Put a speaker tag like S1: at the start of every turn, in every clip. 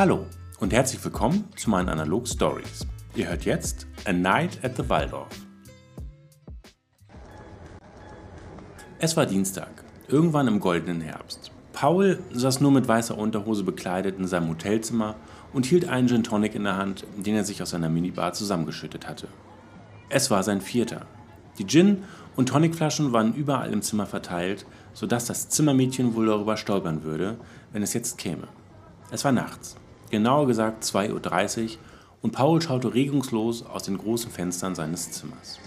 S1: Hallo und herzlich willkommen zu meinen Analog Stories. Ihr hört jetzt A Night at the Waldorf. Es war Dienstag, irgendwann im goldenen Herbst. Paul saß nur mit weißer Unterhose bekleidet in seinem Hotelzimmer und hielt einen Gin Tonic in der Hand, den er sich aus seiner Minibar zusammengeschüttet hatte. Es war sein vierter. Die Gin- und Tonicflaschen waren überall im Zimmer verteilt, sodass das Zimmermädchen wohl darüber stolpern würde, wenn es jetzt käme. Es war nachts, genauer gesagt 2.30 Uhr, und Paul schaute regungslos aus den großen Fenstern seines Zimmers.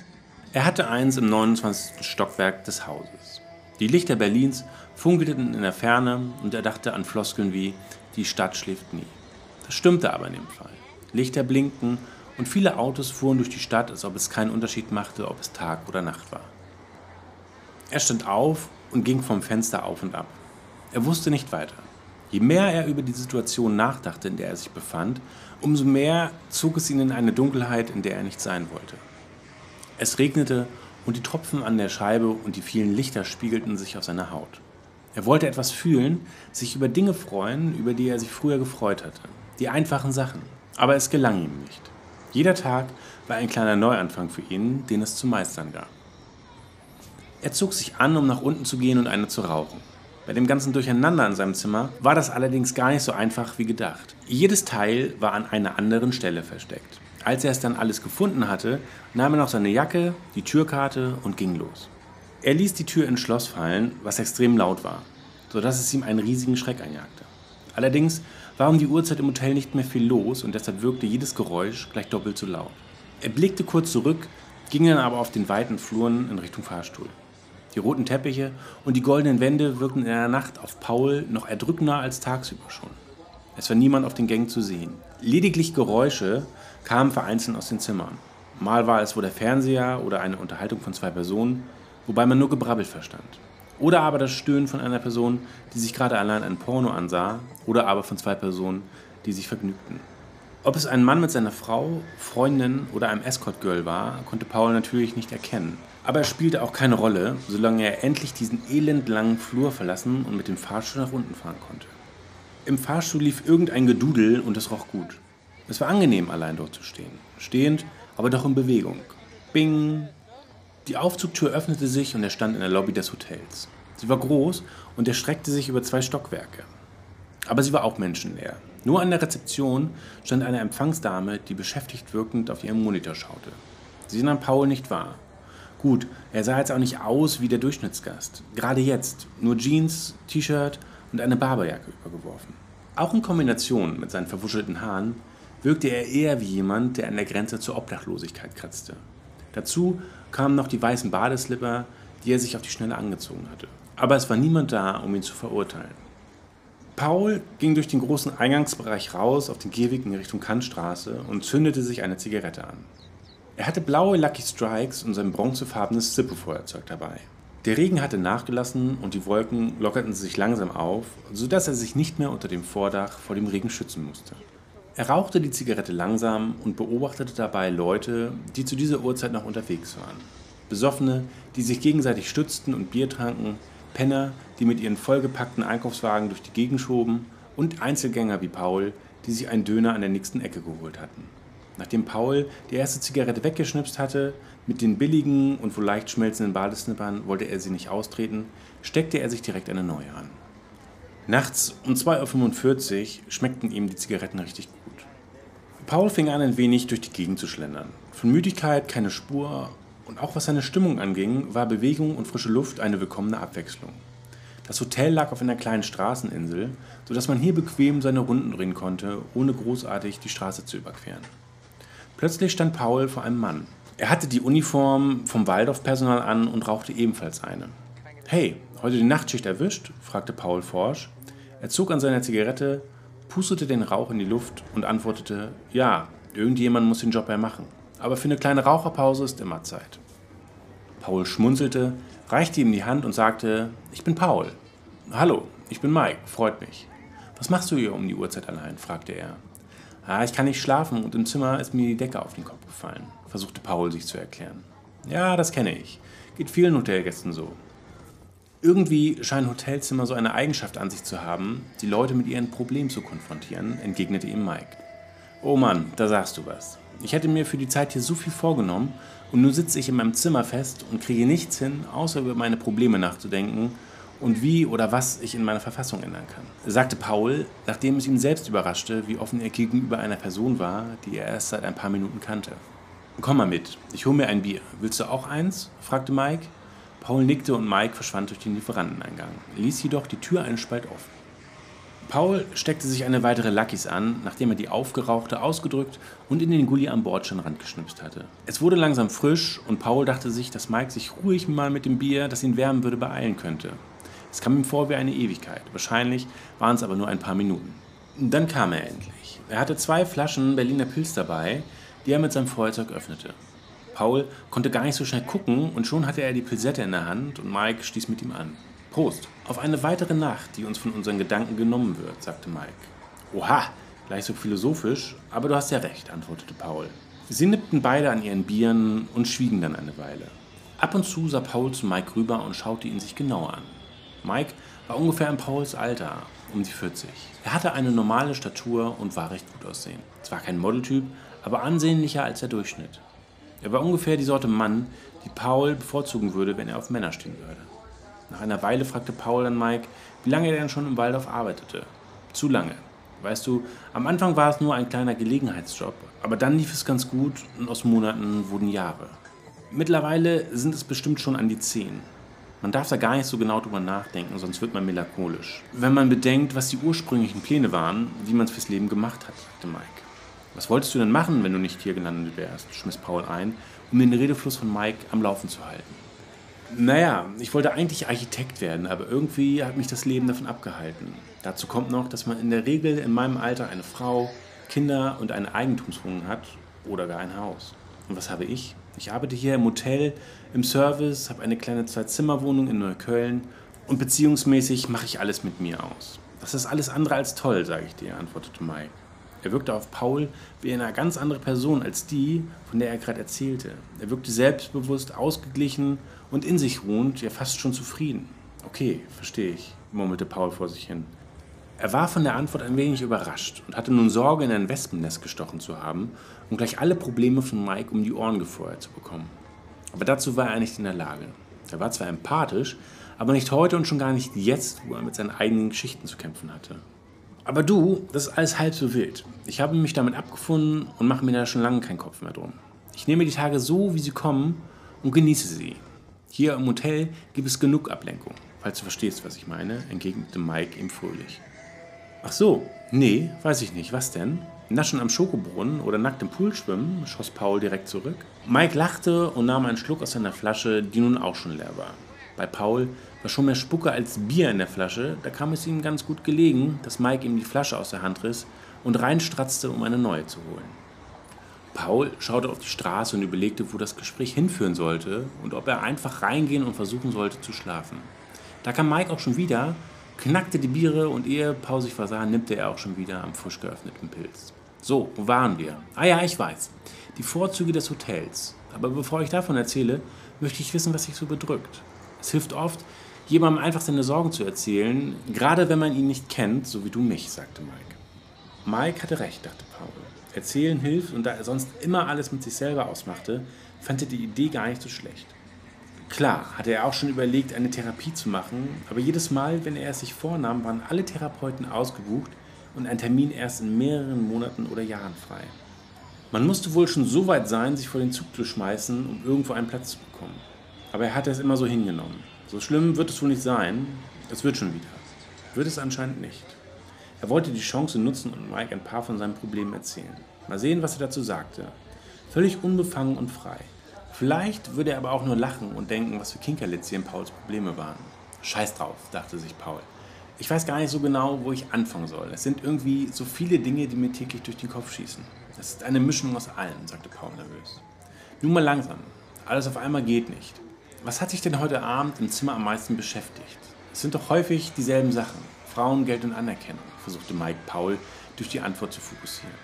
S1: Er hatte eins im 29. Stockwerk des Hauses. Die Lichter Berlins funkelten in der Ferne und er dachte an Floskeln wie Die Stadt schläft nie. Das stimmte aber in dem Fall. Lichter blinkten und viele Autos fuhren durch die Stadt, als ob es keinen Unterschied machte, ob es Tag oder Nacht war. Er stand auf und ging vom Fenster auf und ab. Er wusste nicht weiter. Je mehr er über die Situation nachdachte, in der er sich befand, umso mehr zog es ihn in eine Dunkelheit, in der er nicht sein wollte. Es regnete und die Tropfen an der Scheibe und die vielen Lichter spiegelten sich auf seiner Haut. Er wollte etwas fühlen, sich über Dinge freuen, über die er sich früher gefreut hatte. Die einfachen Sachen. Aber es gelang ihm nicht. Jeder Tag war ein kleiner Neuanfang für ihn, den es zu meistern gab. Er zog sich an, um nach unten zu gehen und eine zu rauchen. Bei dem ganzen Durcheinander in seinem Zimmer war das allerdings gar nicht so einfach wie gedacht. Jedes Teil war an einer anderen Stelle versteckt. Als er es dann alles gefunden hatte, nahm er noch seine Jacke, die Türkarte und ging los. Er ließ die Tür ins Schloss fallen, was extrem laut war, sodass es ihm einen riesigen Schreck einjagte. Allerdings war um die Uhrzeit im Hotel nicht mehr viel los und deshalb wirkte jedes Geräusch gleich doppelt so laut. Er blickte kurz zurück, ging dann aber auf den weiten Fluren in Richtung Fahrstuhl. Die roten Teppiche und die goldenen Wände wirkten in der Nacht auf Paul noch erdrückender als tagsüber schon. Es war niemand auf den Gängen zu sehen. Lediglich Geräusche kamen vereinzelt aus den Zimmern. Mal war es wohl der Fernseher oder eine Unterhaltung von zwei Personen, wobei man nur Gebrabbel verstand. Oder aber das Stöhnen von einer Person, die sich gerade allein ein Porno ansah, oder aber von zwei Personen, die sich vergnügten. Ob es ein Mann mit seiner Frau, Freundin oder einem Escort-Girl war, konnte Paul natürlich nicht erkennen. Aber es spielte auch keine Rolle, solange er endlich diesen elendlangen Flur verlassen und mit dem Fahrstuhl nach unten fahren konnte. Im Fahrstuhl lief irgendein Gedudel und es roch gut. Es war angenehm, allein dort zu stehen. Stehend, aber doch in Bewegung. Bing! Die Aufzugtür öffnete sich und er stand in der Lobby des Hotels. Sie war groß und erstreckte sich über zwei Stockwerke. Aber sie war auch menschenleer. Nur an der Rezeption stand eine Empfangsdame, die beschäftigt wirkend auf ihren Monitor schaute. Sie nahm Paul nicht wahr. Gut, er sah jetzt auch nicht aus wie der Durchschnittsgast. Gerade jetzt. Nur Jeans, T-Shirt und eine Barberjacke übergeworfen. Auch in Kombination mit seinen verwuschelten Haaren wirkte er eher wie jemand, der an der Grenze zur Obdachlosigkeit kratzte. Dazu kamen noch die weißen Badeslipper, die er sich auf die Schnelle angezogen hatte. Aber es war niemand da, um ihn zu verurteilen. Paul ging durch den großen Eingangsbereich raus auf den Gehweg in Richtung Kantstraße und zündete sich eine Zigarette an. Er hatte blaue Lucky Strikes und sein bronzefarbenes Zippo-Feuerzeug dabei. Der Regen hatte nachgelassen und die Wolken lockerten sich langsam auf, sodass er sich nicht mehr unter dem Vordach vor dem Regen schützen musste. Er rauchte die Zigarette langsam und beobachtete dabei Leute, die zu dieser Uhrzeit noch unterwegs waren. Besoffene, die sich gegenseitig stützten und Bier tranken, Penner, die mit ihren vollgepackten Einkaufswagen durch die Gegend schoben und Einzelgänger wie Paul, die sich einen Döner an der nächsten Ecke geholt hatten. Nachdem Paul die erste Zigarette weggeschnipst hatte, mit den billigen und wohl leicht schmelzenden Badesnippern wollte er sie nicht austreten, steckte er sich direkt eine neue an. Nachts um 2.45 Uhr schmeckten ihm die Zigaretten richtig gut. Paul fing an, ein wenig durch die Gegend zu schlendern. Von Müdigkeit keine Spur und auch was seine Stimmung anging, war Bewegung und frische Luft eine willkommene Abwechslung. Das Hotel lag auf einer kleinen Straßeninsel, sodass man hier bequem seine Runden drehen konnte, ohne großartig die Straße zu überqueren. Plötzlich stand Paul vor einem Mann. Er hatte die Uniform vom Waldorfpersonal an und rauchte ebenfalls eine. Hey, heute die Nachtschicht erwischt? fragte Paul forsch. Er zog an seiner Zigarette, pustete den Rauch in die Luft und antwortete: Ja, irgendjemand muss den Job ja machen. Aber für eine kleine Raucherpause ist immer Zeit. Paul schmunzelte, reichte ihm die Hand und sagte: Ich bin Paul. Hallo, ich bin Mike, freut mich. Was machst du hier um die Uhrzeit allein? fragte er. Ah, ich kann nicht schlafen und im Zimmer ist mir die Decke auf den Kopf gefallen, versuchte Paul sich zu erklären. Ja, das kenne ich. Geht vielen Hotelgästen so. Irgendwie scheinen Hotelzimmer so eine Eigenschaft an sich zu haben, die Leute mit ihren Problemen zu konfrontieren, entgegnete ihm Mike. Oh Mann, da sagst du was. Ich hätte mir für die Zeit hier so viel vorgenommen und nun sitze ich in meinem Zimmer fest und kriege nichts hin, außer über meine Probleme nachzudenken und wie oder was ich in meiner Verfassung ändern kann, sagte Paul, nachdem es ihn selbst überraschte, wie offen er gegenüber einer Person war, die er erst seit ein paar Minuten kannte. Komm mal mit, ich hole mir ein Bier. Willst du auch eins? fragte Mike. Paul nickte und Mike verschwand durch den Lieferanteneingang, ließ jedoch die Tür einen Spalt offen. Paul steckte sich eine weitere Luckys an, nachdem er die aufgerauchte ausgedrückt und in den Gully am Bordsteinrand geschnipst hatte. Es wurde langsam frisch und Paul dachte sich, dass Mike sich ruhig mal mit dem Bier, das ihn wärmen würde, beeilen könnte. Es kam ihm vor wie eine Ewigkeit. Wahrscheinlich waren es aber nur ein paar Minuten. Dann kam er endlich. Er hatte zwei Flaschen Berliner Pilz dabei, die er mit seinem Feuerzeug öffnete. Paul konnte gar nicht so schnell gucken und schon hatte er die Pilsette in der Hand und Mike stieß mit ihm an. Prost, auf eine weitere Nacht, die uns von unseren Gedanken genommen wird, sagte Mike. Oha, gleich so philosophisch, aber du hast ja recht, antwortete Paul. Sie nippten beide an ihren Bieren und schwiegen dann eine Weile. Ab und zu sah Paul zu Mike rüber und schaute ihn sich genauer an. Mike war ungefähr in Pauls Alter, um die 40. Er hatte eine normale Statur und war recht gut aussehen. Zwar kein Modeltyp, aber ansehnlicher als der Durchschnitt. Er war ungefähr die Sorte Mann, die Paul bevorzugen würde, wenn er auf Männer stehen würde. Nach einer Weile fragte Paul dann Mike, wie lange er denn schon im Waldorf arbeitete. Zu lange. Weißt du, am Anfang war es nur ein kleiner Gelegenheitsjob, aber dann lief es ganz gut und aus Monaten wurden Jahre. Mittlerweile sind es bestimmt schon an die zehn. Man darf da gar nicht so genau drüber nachdenken, sonst wird man melancholisch. Wenn man bedenkt, was die ursprünglichen Pläne waren, wie man es fürs Leben gemacht hat, sagte Mike. Was wolltest du denn machen, wenn du nicht hier gelandet wärst? schmiss Paul ein, um den Redefluss von Mike am Laufen zu halten. Naja, ich wollte eigentlich Architekt werden, aber irgendwie hat mich das Leben davon abgehalten. Dazu kommt noch, dass man in der Regel in meinem Alter eine Frau, Kinder und eine Eigentumswohnung hat oder gar ein Haus. Und was habe ich? Ich arbeite hier im Hotel, im Service, habe eine kleine Zwei-Zimmer-Wohnung in Neukölln und beziehungsmäßig mache ich alles mit mir aus. Das ist alles andere als toll, sage ich dir, antwortete Mike. Er wirkte auf Paul wie eine ganz andere Person als die, von der er gerade erzählte. Er wirkte selbstbewusst, ausgeglichen und in sich ruhend, ja fast schon zufrieden. Okay, verstehe ich, murmelte Paul vor sich hin. Er war von der Antwort ein wenig überrascht und hatte nun Sorge, in ein Wespennest gestochen zu haben und gleich alle Probleme von Mike um die Ohren gefeuert zu bekommen. Aber dazu war er nicht in der Lage. Er war zwar empathisch, aber nicht heute und schon gar nicht jetzt, wo er mit seinen eigenen Geschichten zu kämpfen hatte. Aber du, das ist alles halb so wild. Ich habe mich damit abgefunden und mache mir da schon lange keinen Kopf mehr drum. Ich nehme die Tage so, wie sie kommen und genieße sie. Hier im Hotel gibt es genug Ablenkung, falls du verstehst, was ich meine, entgegnete Mike ihm fröhlich. Ach so, nee, weiß ich nicht. Was denn? Naschen am Schokobrunnen oder nackt im Pool schwimmen, schoss Paul direkt zurück. Mike lachte und nahm einen Schluck aus seiner Flasche, die nun auch schon leer war. Bei Paul war schon mehr Spucke als Bier in der Flasche, da kam es ihm ganz gut gelegen, dass Mike ihm die Flasche aus der Hand riss und reinstratzte, um eine neue zu holen. Paul schaute auf die Straße und überlegte, wo das Gespräch hinführen sollte und ob er einfach reingehen und versuchen sollte zu schlafen. Da kam Mike auch schon wieder, knackte die Biere und ehe Paul sich versah, nippte er auch schon wieder am frisch geöffneten Pilz. So, wo waren wir? Ah ja, ich weiß. Die Vorzüge des Hotels. Aber bevor ich davon erzähle, möchte ich wissen, was sich so bedrückt. Es hilft oft, jemandem einfach seine Sorgen zu erzählen, gerade wenn man ihn nicht kennt, so wie du mich, sagte Mike. Mike hatte recht, dachte Paul. Erzählen hilft und da er sonst immer alles mit sich selber ausmachte, fand er die Idee gar nicht so schlecht. Klar, hatte er auch schon überlegt, eine Therapie zu machen, aber jedes Mal, wenn er es sich vornahm, waren alle Therapeuten ausgebucht und ein Termin erst in mehreren Monaten oder Jahren frei. Man musste wohl schon so weit sein, sich vor den Zug zu schmeißen, um irgendwo einen Platz zu bekommen. Aber er hatte es immer so hingenommen. So schlimm wird es wohl nicht sein. Es wird schon wieder. Wird es anscheinend nicht. Er wollte die Chance nutzen und Mike ein paar von seinen Problemen erzählen. Mal sehen, was er dazu sagte. Völlig unbefangen und frei. Vielleicht würde er aber auch nur lachen und denken, was für Kinkerlitzchen Pauls Probleme waren. Scheiß drauf, dachte sich Paul. Ich weiß gar nicht so genau, wo ich anfangen soll. Es sind irgendwie so viele Dinge, die mir täglich durch den Kopf schießen. Es ist eine Mischung aus allem, sagte Paul nervös. Nun mal langsam. Alles auf einmal geht nicht. Was hat dich denn heute Abend im Zimmer am meisten beschäftigt? Es sind doch häufig dieselben Sachen. Frauen, Geld und Anerkennung, versuchte Mike Paul durch die Antwort zu fokussieren.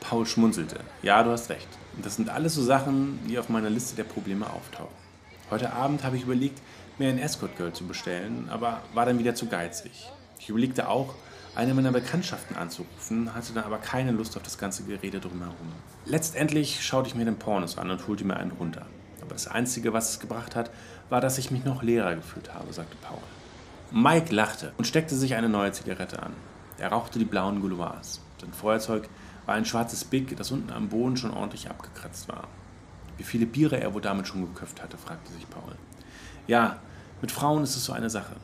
S1: Paul schmunzelte. Ja, du hast recht. Das sind alles so Sachen, die auf meiner Liste der Probleme auftauchen. Heute Abend habe ich überlegt, mir ein Escort Girl zu bestellen, aber war dann wieder zu geizig. Ich überlegte auch, eine meiner Bekanntschaften anzurufen, hatte dann aber keine Lust auf das ganze Gerede drumherum. Letztendlich schaute ich mir den Pornos an und holte mir einen runter. Aber das Einzige, was es gebracht hat, war, dass ich mich noch leerer gefühlt habe, sagte Paul. Mike lachte und steckte sich eine neue Zigarette an. Er rauchte die blauen Gouloirs. Sein Feuerzeug war ein schwarzes Big, das unten am Boden schon ordentlich abgekratzt war. Wie viele Biere er wohl damit schon geköpft hatte, fragte sich Paul. Ja, mit Frauen ist es so eine Sache.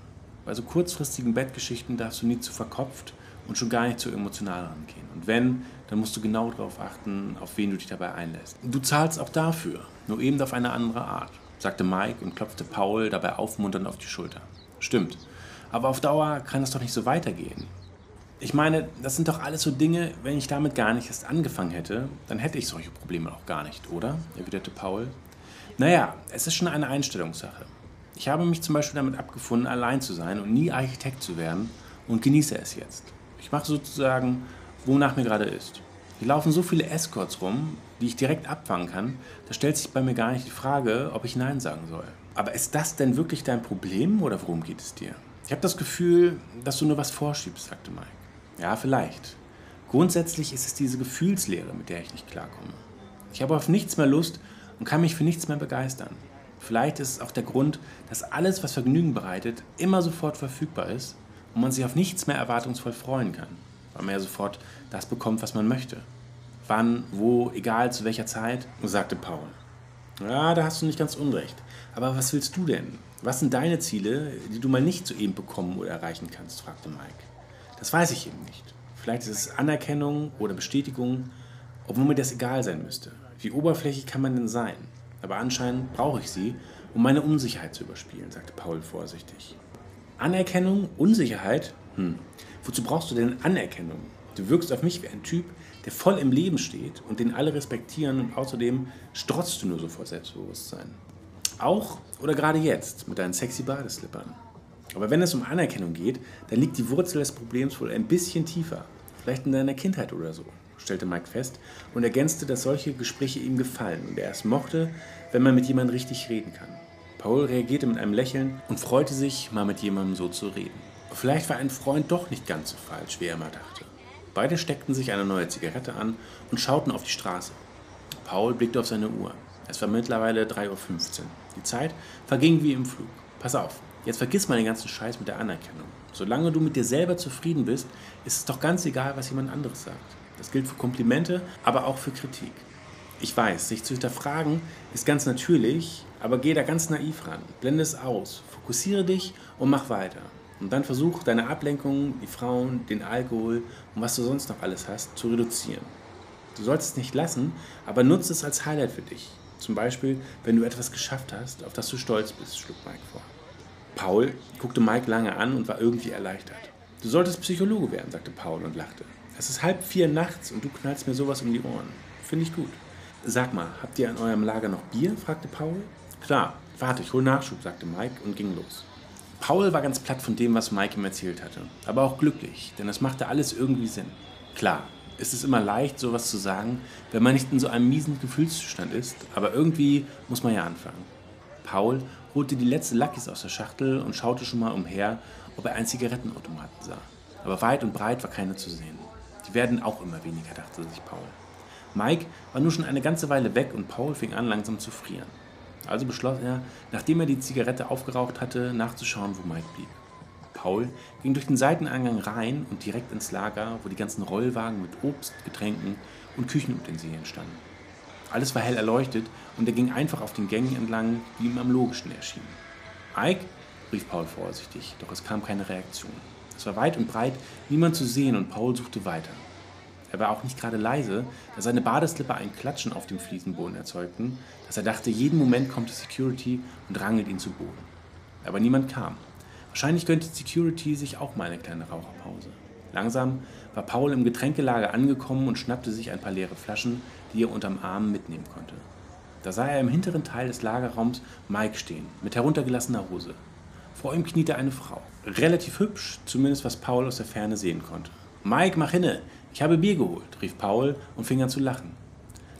S1: Bei so kurzfristigen Bettgeschichten darfst du nie zu verkopft und schon gar nicht zu emotional rangehen. Und wenn, dann musst du genau darauf achten, auf wen du dich dabei einlässt. Du zahlst auch dafür, nur eben auf eine andere Art, sagte Mike und klopfte Paul dabei aufmunternd auf die Schulter. Stimmt, aber auf Dauer kann es doch nicht so weitergehen. Ich meine, das sind doch alles so Dinge, wenn ich damit gar nicht erst angefangen hätte, dann hätte ich solche Probleme auch gar nicht, oder? erwiderte Paul. Naja, es ist schon eine Einstellungssache. Ich habe mich zum Beispiel damit abgefunden, allein zu sein und nie Architekt zu werden und genieße es jetzt. Ich mache sozusagen, wonach mir gerade ist. Hier laufen so viele Escorts rum, die ich direkt abfangen kann, da stellt sich bei mir gar nicht die Frage, ob ich Nein sagen soll. Aber ist das denn wirklich dein Problem oder worum geht es dir? Ich habe das Gefühl, dass du nur was vorschiebst, sagte Mike. Ja, vielleicht. Grundsätzlich ist es diese Gefühlslehre, mit der ich nicht klarkomme. Ich habe auf nichts mehr Lust und kann mich für nichts mehr begeistern. Vielleicht ist es auch der Grund, dass alles, was Vergnügen bereitet, immer sofort verfügbar ist und man sich auf nichts mehr erwartungsvoll freuen kann, weil man ja sofort das bekommt, was man möchte. Wann, wo, egal zu welcher Zeit, sagte Paul. Ja, da hast du nicht ganz unrecht. Aber was willst du denn? Was sind deine Ziele, die du mal nicht soeben bekommen oder erreichen kannst? fragte Mike. Das weiß ich eben nicht. Vielleicht ist es Anerkennung oder Bestätigung, obwohl mir das egal sein müsste. Wie oberflächlich kann man denn sein? Aber anscheinend brauche ich sie, um meine Unsicherheit zu überspielen, sagte Paul vorsichtig. Anerkennung, Unsicherheit? Hm, wozu brauchst du denn Anerkennung? Du wirkst auf mich wie ein Typ, der voll im Leben steht und den alle respektieren und außerdem strotzt du nur so vor Selbstbewusstsein. Auch oder gerade jetzt mit deinen sexy Badeslippern. Aber wenn es um Anerkennung geht, dann liegt die Wurzel des Problems wohl ein bisschen tiefer. Vielleicht in deiner Kindheit oder so, stellte Mike fest und ergänzte, dass solche Gespräche ihm gefallen und er es mochte, wenn man mit jemandem richtig reden kann. Paul reagierte mit einem Lächeln und freute sich, mal mit jemandem so zu reden. Vielleicht war ein Freund doch nicht ganz so falsch, wie er immer dachte. Beide steckten sich eine neue Zigarette an und schauten auf die Straße. Paul blickte auf seine Uhr. Es war mittlerweile 3.15 Uhr. Die Zeit verging wie im Flug. Pass auf, jetzt vergiss mal den ganzen Scheiß mit der Anerkennung. Solange du mit dir selber zufrieden bist, ist es doch ganz egal, was jemand anderes sagt. Das gilt für Komplimente, aber auch für Kritik. Ich weiß, sich zu hinterfragen ist ganz natürlich, aber geh da ganz naiv ran. Blende es aus, fokussiere dich und mach weiter. Und dann versuch deine Ablenkungen, die Frauen, den Alkohol und was du sonst noch alles hast, zu reduzieren. Du sollst es nicht lassen, aber nutze es als Highlight für dich. Zum Beispiel, wenn du etwas geschafft hast, auf das du stolz bist, schlug Mike vor. Paul guckte Mike lange an und war irgendwie erleichtert. Du solltest Psychologe werden, sagte Paul und lachte. Es ist halb vier nachts und du knallst mir sowas um die Ohren. Finde ich gut. Sag mal, habt ihr an eurem Lager noch Bier? fragte Paul. Klar, warte, ich hol Nachschub, sagte Mike und ging los. Paul war ganz platt von dem, was Mike ihm erzählt hatte, aber auch glücklich, denn es machte alles irgendwie Sinn. Klar, ist es immer leicht, sowas zu sagen, wenn man nicht in so einem miesen Gefühlszustand ist, aber irgendwie muss man ja anfangen. Paul holte die letzte Luckys aus der Schachtel und schaute schon mal umher, ob er einen Zigarettenautomaten sah. Aber weit und breit war keiner zu sehen. Die werden auch immer weniger, dachte sich Paul. Mike war nur schon eine ganze Weile weg und Paul fing an langsam zu frieren. Also beschloss er, nachdem er die Zigarette aufgeraucht hatte, nachzuschauen, wo Mike blieb. Paul ging durch den Seiteneingang rein und direkt ins Lager, wo die ganzen Rollwagen mit Obst, Getränken und Küchenutensilien standen. Alles war hell erleuchtet und er ging einfach auf den Gängen entlang, die ihm am logischsten erschienen. Ike? rief Paul vorsichtig, doch es kam keine Reaktion. Es war weit und breit niemand zu sehen und Paul suchte weiter. Er war auch nicht gerade leise, da seine Badeslipper ein Klatschen auf dem Fliesenboden erzeugten, dass er dachte, jeden Moment kommt die Security und rangelt ihn zu Boden. Aber niemand kam. Wahrscheinlich gönnte Security sich auch mal eine kleine Raucherpause. Langsam war Paul im Getränkelager angekommen und schnappte sich ein paar leere Flaschen, die er unterm Arm mitnehmen konnte. Da sah er im hinteren Teil des Lagerraums Mike stehen, mit heruntergelassener Hose. Vor ihm kniete eine Frau. Relativ hübsch, zumindest was Paul aus der Ferne sehen konnte. Mike, mach hinne! Ich habe Bier geholt, rief Paul und fing an zu lachen.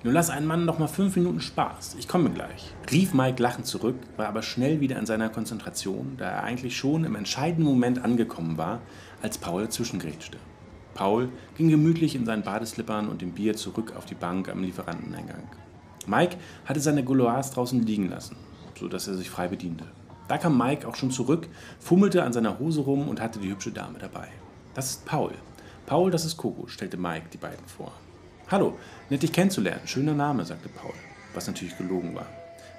S1: Nun lass einen Mann noch mal fünf Minuten Spaß. Ich komme gleich. Rief Mike lachend zurück, war aber schnell wieder in seiner Konzentration, da er eigentlich schon im entscheidenden Moment angekommen war, als Paul dazwischengrätschte. Paul ging gemütlich in seinen Badeslippern und dem Bier zurück auf die Bank am Lieferanteneingang. Mike hatte seine Gouloirs draußen liegen lassen, sodass er sich frei bediente. Da kam Mike auch schon zurück, fummelte an seiner Hose rum und hatte die hübsche Dame dabei. Das ist Paul. Paul, das ist Coco, stellte Mike die beiden vor. Hallo, nett dich kennenzulernen. Schöner Name, sagte Paul, was natürlich gelogen war.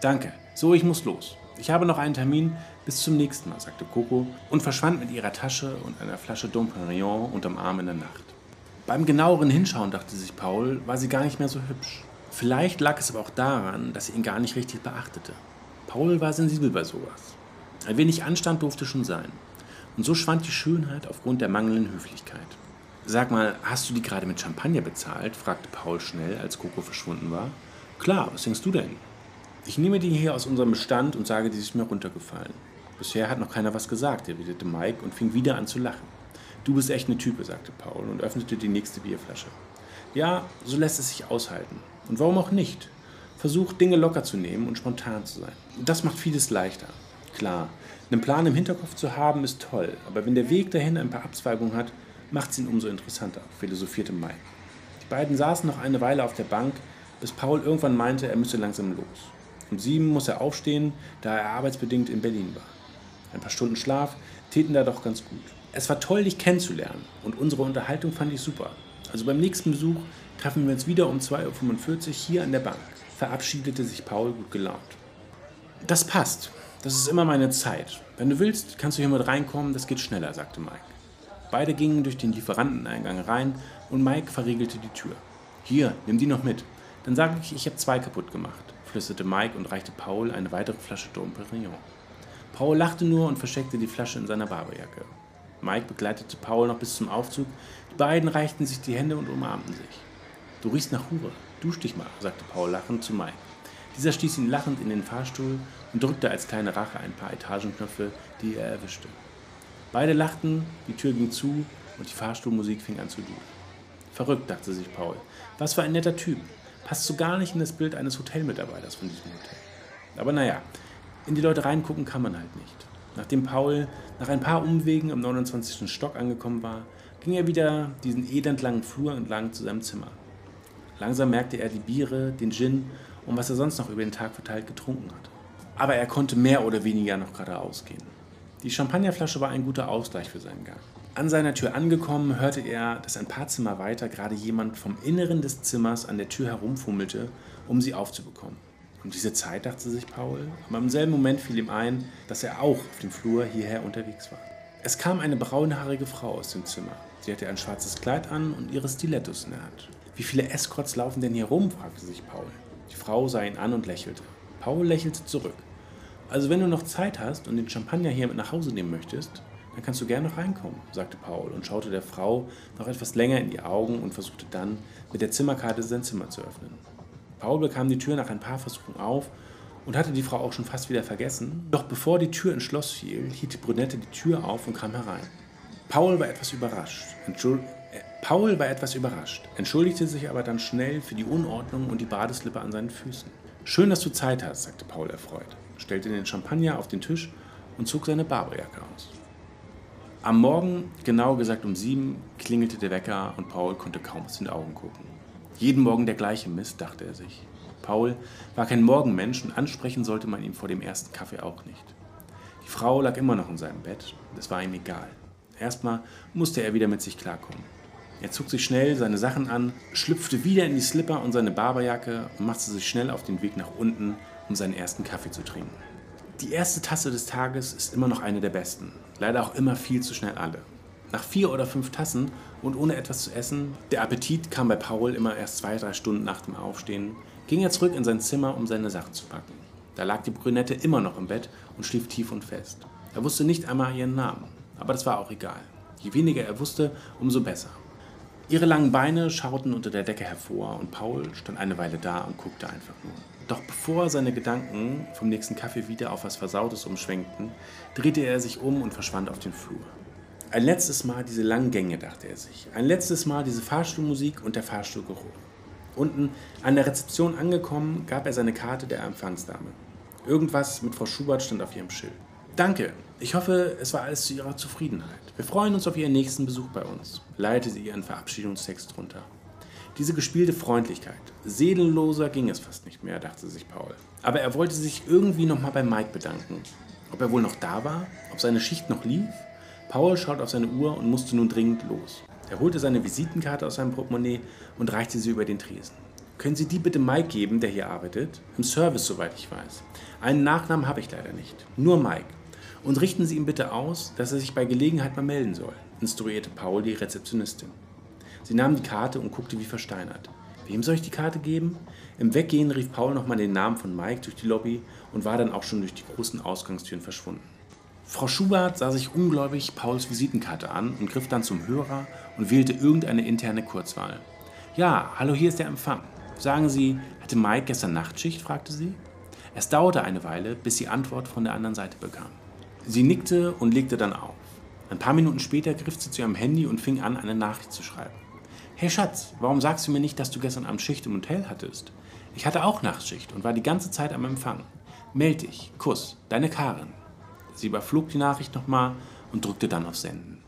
S1: Danke. So, ich muss los. Ich habe noch einen Termin. Bis zum nächsten Mal, sagte Coco und verschwand mit ihrer Tasche und einer Flasche Dom Perignon unterm Arm in der Nacht. Beim genaueren Hinschauen, dachte sich Paul, war sie gar nicht mehr so hübsch. Vielleicht lag es aber auch daran, dass sie ihn gar nicht richtig beachtete. Paul war sensibel bei sowas. Ein wenig Anstand durfte schon sein. Und so schwand die Schönheit aufgrund der mangelnden Höflichkeit. Sag mal, hast du die gerade mit Champagner bezahlt? fragte Paul schnell, als Coco verschwunden war. Klar, was denkst du denn? Ich nehme die hier aus unserem Bestand und sage, die ist mir runtergefallen. Bisher hat noch keiner was gesagt, erwiderte Mike und fing wieder an zu lachen. Du bist echt eine Type, sagte Paul und öffnete die nächste Bierflasche. Ja, so lässt es sich aushalten. Und warum auch nicht? Versuch, Dinge locker zu nehmen und spontan zu sein. Das macht vieles leichter. Klar, einen Plan im Hinterkopf zu haben ist toll, aber wenn der Weg dahin ein paar Abzweigungen hat, macht es ihn umso interessanter, philosophierte Mike. Die beiden saßen noch eine Weile auf der Bank, bis Paul irgendwann meinte, er müsse langsam los. Um sieben muss er aufstehen, da er arbeitsbedingt in Berlin war. Ein paar Stunden Schlaf täten da doch ganz gut. Es war toll, dich kennenzulernen und unsere Unterhaltung fand ich super. Also beim nächsten Besuch treffen wir uns wieder um 2.45 Uhr hier an der Bank, verabschiedete sich Paul gut gelaunt. Das passt. Das ist immer meine Zeit. Wenn du willst, kannst du hier mit reinkommen, das geht schneller, sagte Mike. Beide gingen durch den Lieferanteneingang rein und Mike verriegelte die Tür. Hier, nimm die noch mit. Dann sage ich, ich habe zwei kaputt gemacht, flüsterte Mike und reichte Paul eine weitere Flasche Dom Perignon. Paul lachte nur und versteckte die Flasche in seiner Barberjacke. Mike begleitete Paul noch bis zum Aufzug. Die beiden reichten sich die Hände und umarmten sich. Du riechst nach Hure. Dusch dich mal, sagte Paul lachend zu Mike. Dieser stieß ihn lachend in den Fahrstuhl und drückte als kleine Rache ein paar Etagenknöpfe, die er erwischte. Beide lachten, die Tür ging zu und die Fahrstuhlmusik fing an zu dudeln. Verrückt, dachte sich Paul. Was für ein netter Typ. Passt so gar nicht in das Bild eines Hotelmitarbeiters von diesem Hotel. Aber naja, in die Leute reingucken kann man halt nicht. Nachdem Paul nach ein paar Umwegen am 29. Stock angekommen war, ging er wieder diesen elendlangen Flur entlang zu seinem Zimmer. Langsam merkte er die Biere, den Gin und was er sonst noch über den Tag verteilt getrunken hatte. Aber er konnte mehr oder weniger noch geradeaus gehen. Die Champagnerflasche war ein guter Ausgleich für seinen Gang. An seiner Tür angekommen, hörte er, dass ein paar Zimmer weiter gerade jemand vom Inneren des Zimmers an der Tür herumfummelte, um sie aufzubekommen. Um diese Zeit dachte sich Paul, aber im selben Moment fiel ihm ein, dass er auch auf dem Flur hierher unterwegs war. Es kam eine braunhaarige Frau aus dem Zimmer. Sie hatte ein schwarzes Kleid an und ihre Stilettos in der Hand. Wie viele Escorts laufen denn hier rum? fragte sich Paul. Die Frau sah ihn an und lächelte. Paul lächelte zurück. Also wenn du noch Zeit hast und den Champagner hier mit nach Hause nehmen möchtest, dann kannst du gerne noch reinkommen, sagte Paul und schaute der Frau noch etwas länger in die Augen und versuchte dann mit der Zimmerkarte sein Zimmer zu öffnen. Paul bekam die Tür nach ein paar Versuchen auf und hatte die Frau auch schon fast wieder vergessen. Doch bevor die Tür ins Schloss fiel, hielt die Brünette die Tür auf und kam herein. Paul war etwas überrascht. Entschuld äh, Paul war etwas überrascht, entschuldigte sich aber dann schnell für die Unordnung und die Badeslippe an seinen Füßen. Schön, dass du Zeit hast, sagte Paul erfreut stellte den Champagner auf den Tisch und zog seine Barberjacke aus. Am Morgen, genau gesagt um sieben, klingelte der Wecker und Paul konnte kaum aus den Augen gucken. Jeden Morgen der gleiche Mist, dachte er sich. Paul war kein Morgenmensch und ansprechen sollte man ihn vor dem ersten Kaffee auch nicht. Die Frau lag immer noch in seinem Bett, das war ihm egal. Erstmal musste er wieder mit sich klarkommen. Er zog sich schnell seine Sachen an, schlüpfte wieder in die Slipper und seine Barberjacke und machte sich schnell auf den Weg nach unten, um seinen ersten Kaffee zu trinken. Die erste Tasse des Tages ist immer noch eine der besten. Leider auch immer viel zu schnell alle. Nach vier oder fünf Tassen und ohne etwas zu essen, der Appetit kam bei Paul immer erst zwei, drei Stunden nach dem Aufstehen, ging er zurück in sein Zimmer, um seine Sachen zu packen. Da lag die Brünette immer noch im Bett und schlief tief und fest. Er wusste nicht einmal ihren Namen, aber das war auch egal. Je weniger er wusste, umso besser. Ihre langen Beine schauten unter der Decke hervor und Paul stand eine Weile da und guckte einfach nur. Doch bevor seine Gedanken vom nächsten Kaffee wieder auf was Versautes umschwenkten, drehte er sich um und verschwand auf den Flur. Ein letztes Mal diese langen Gänge, dachte er sich. Ein letztes Mal diese Fahrstuhlmusik und der Fahrstuhlgeruch. Unten an der Rezeption angekommen, gab er seine Karte der Empfangsdame. Irgendwas mit Frau Schubert stand auf ihrem Schild. Danke. Ich hoffe, es war alles zu Ihrer Zufriedenheit. Wir freuen uns auf Ihren nächsten Besuch bei uns, leitete sie ihren Verabschiedungstext drunter. Diese gespielte Freundlichkeit. Seelenloser ging es fast nicht mehr, dachte sich Paul. Aber er wollte sich irgendwie nochmal bei Mike bedanken. Ob er wohl noch da war? Ob seine Schicht noch lief? Paul schaut auf seine Uhr und musste nun dringend los. Er holte seine Visitenkarte aus seinem Portemonnaie und reichte sie über den Tresen. Können Sie die bitte Mike geben, der hier arbeitet? Im Service, soweit ich weiß. Einen Nachnamen habe ich leider nicht. Nur Mike. Und richten Sie ihm bitte aus, dass er sich bei Gelegenheit mal melden soll, instruierte Paul die Rezeptionistin. Sie nahm die Karte und guckte wie versteinert. Wem soll ich die Karte geben? Im Weggehen rief Paul nochmal den Namen von Mike durch die Lobby und war dann auch schon durch die großen Ausgangstüren verschwunden. Frau Schubert sah sich ungläubig Pauls Visitenkarte an und griff dann zum Hörer und wählte irgendeine interne Kurzwahl. Ja, hallo, hier ist der Empfang. Sagen Sie, hatte Mike gestern Nachtschicht? fragte sie. Es dauerte eine Weile, bis sie Antwort von der anderen Seite bekam. Sie nickte und legte dann auf. Ein paar Minuten später griff sie zu ihrem Handy und fing an, eine Nachricht zu schreiben. Hey Schatz, warum sagst du mir nicht, dass du gestern Abend Schicht im Hotel hattest? Ich hatte auch Nachtschicht und war die ganze Zeit am Empfang. Meld dich. Kuss. Deine Karin. Sie überflog die Nachricht nochmal und drückte dann auf Senden.